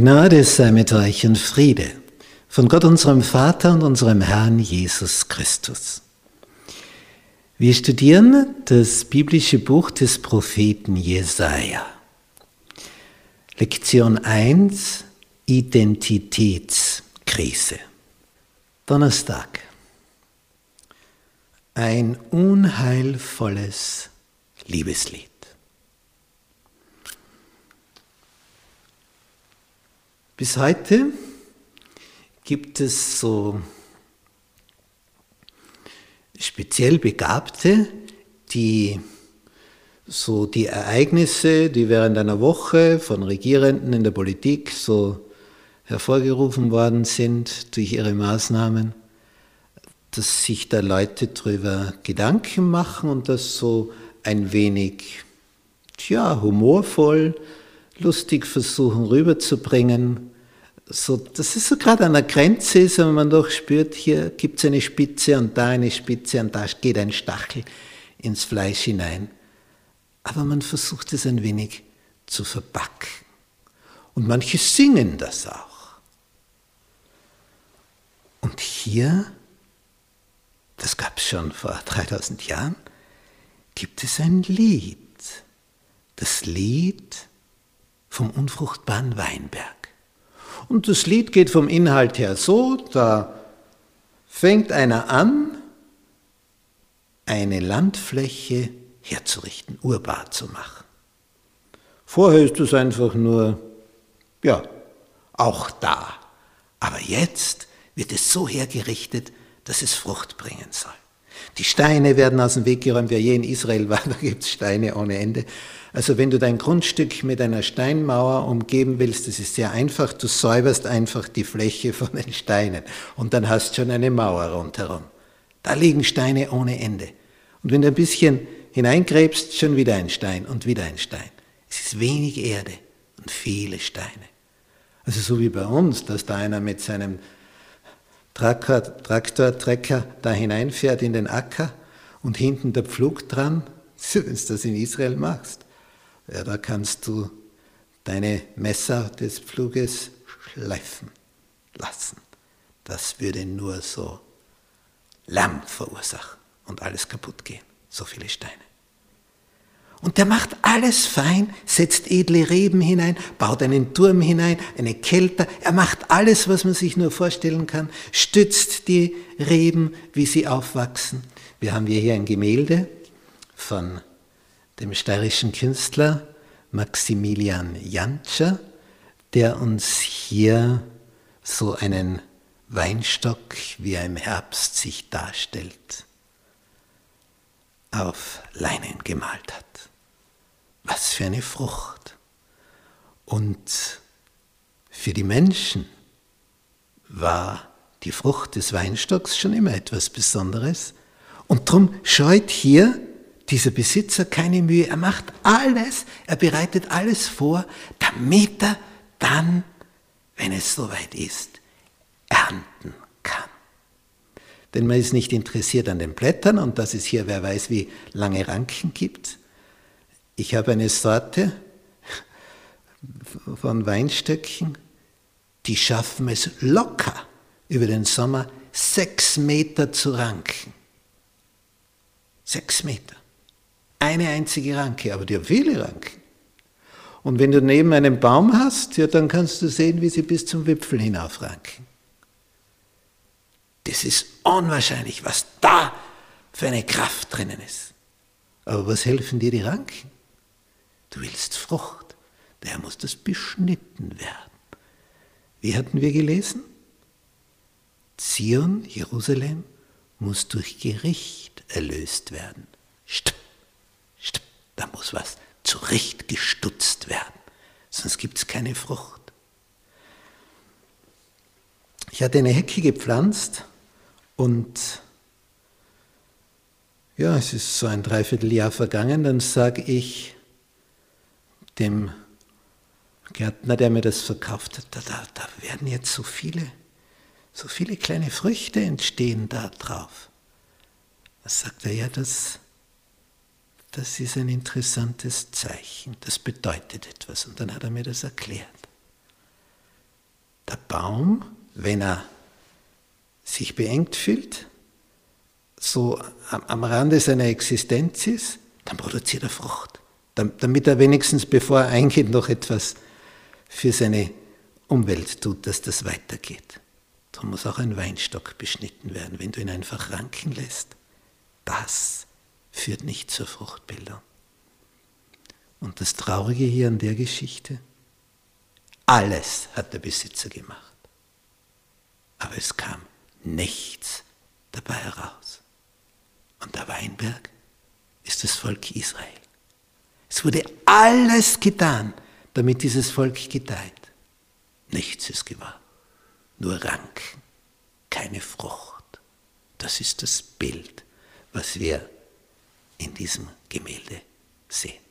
Gnade sei mit euch und Friede von Gott unserem Vater und unserem Herrn Jesus Christus. Wir studieren das biblische Buch des Propheten Jesaja. Lektion 1 Identitätskrise. Donnerstag. Ein unheilvolles Liebeslied. Bis heute gibt es so speziell Begabte, die so die Ereignisse, die während einer Woche von Regierenden in der Politik so hervorgerufen worden sind durch ihre Maßnahmen, dass sich da Leute darüber Gedanken machen und das so ein wenig, tja, humorvoll, lustig versuchen rüberzubringen so, das ist so gerade an der Grenze ist, wenn man doch spürt, hier gibt es eine Spitze und da eine Spitze und da geht ein Stachel ins Fleisch hinein. Aber man versucht es ein wenig zu verpacken. Und manche singen das auch. Und hier, das gab es schon vor 3000 Jahren, gibt es ein Lied. Das Lied vom unfruchtbaren Weinberg. Und das Lied geht vom Inhalt her so, da fängt einer an, eine Landfläche herzurichten, urbar zu machen. Vorher ist es einfach nur, ja, auch da. Aber jetzt wird es so hergerichtet, dass es Frucht bringen soll. Die Steine werden aus dem Weg geräumt. Wer je in Israel war, da gibt es Steine ohne Ende. Also wenn du dein Grundstück mit einer Steinmauer umgeben willst, das ist sehr einfach, du säuberst einfach die Fläche von den Steinen und dann hast du schon eine Mauer rundherum. Da liegen Steine ohne Ende. Und wenn du ein bisschen hineingräbst, schon wieder ein Stein und wieder ein Stein. Es ist wenig Erde und viele Steine. Also so wie bei uns, dass da einer mit seinem Traktor, Traktor da hineinfährt in den Acker und hinten der Pflug dran, wenn du das in Israel machst. Ja, da kannst du deine Messer des Pfluges schleifen lassen. Das würde nur so Lärm verursachen und alles kaputt gehen. So viele Steine. Und der macht alles fein, setzt edle Reben hinein, baut einen Turm hinein, eine Kelter. Er macht alles, was man sich nur vorstellen kann, stützt die Reben, wie sie aufwachsen. Wir haben hier ein Gemälde von dem steirischen Künstler Maximilian Jantscher, der uns hier so einen Weinstock, wie er im Herbst sich darstellt, auf Leinen gemalt hat. Was für eine Frucht. Und für die Menschen war die Frucht des Weinstocks schon immer etwas Besonderes. Und darum scheut hier dieser Besitzer keine Mühe. Er macht alles, er bereitet alles vor, damit er dann, wenn es soweit ist, ernten kann. Denn man ist nicht interessiert an den Blättern und dass es hier, wer weiß, wie lange Ranken gibt. Ich habe eine Sorte von Weinstöcken, die schaffen es locker über den Sommer sechs Meter zu ranken. Sechs Meter. Eine einzige Ranke, aber die haben viele Ranken. Und wenn du neben einem Baum hast, ja, dann kannst du sehen, wie sie bis zum Wipfel hinaufranken. Das ist unwahrscheinlich, was da für eine Kraft drinnen ist. Aber was helfen dir die Ranken? Du willst Frucht, daher muss das beschnitten werden. Wie hatten wir gelesen? Zion, Jerusalem, muss durch Gericht erlöst werden. Stopp. Da muss was zurechtgestutzt werden, sonst gibt es keine Frucht. Ich hatte eine Hecke gepflanzt und ja, es ist so ein Dreivierteljahr vergangen, dann sage ich dem Gärtner, der mir das verkauft hat, da, da, da werden jetzt so viele, so viele kleine Früchte entstehen da drauf. Was sagt er? Ja, das, das ist ein interessantes Zeichen, das bedeutet etwas. Und dann hat er mir das erklärt. Baum, wenn er sich beengt fühlt, so am Rande seiner Existenz ist, dann produziert er Frucht. Damit er wenigstens, bevor er eingeht, noch etwas für seine Umwelt tut, dass das weitergeht. Darum muss auch ein Weinstock beschnitten werden. Wenn du ihn einfach ranken lässt, das führt nicht zur Fruchtbildung. Und das Traurige hier an der Geschichte, alles hat der Besitzer gemacht. Aber es kam nichts dabei heraus. Und der Weinberg ist das Volk Israel. Es wurde alles getan, damit dieses Volk gedeiht. Nichts ist gewahr, nur Ranken, keine Frucht. Das ist das Bild, was wir in diesem Gemälde sehen.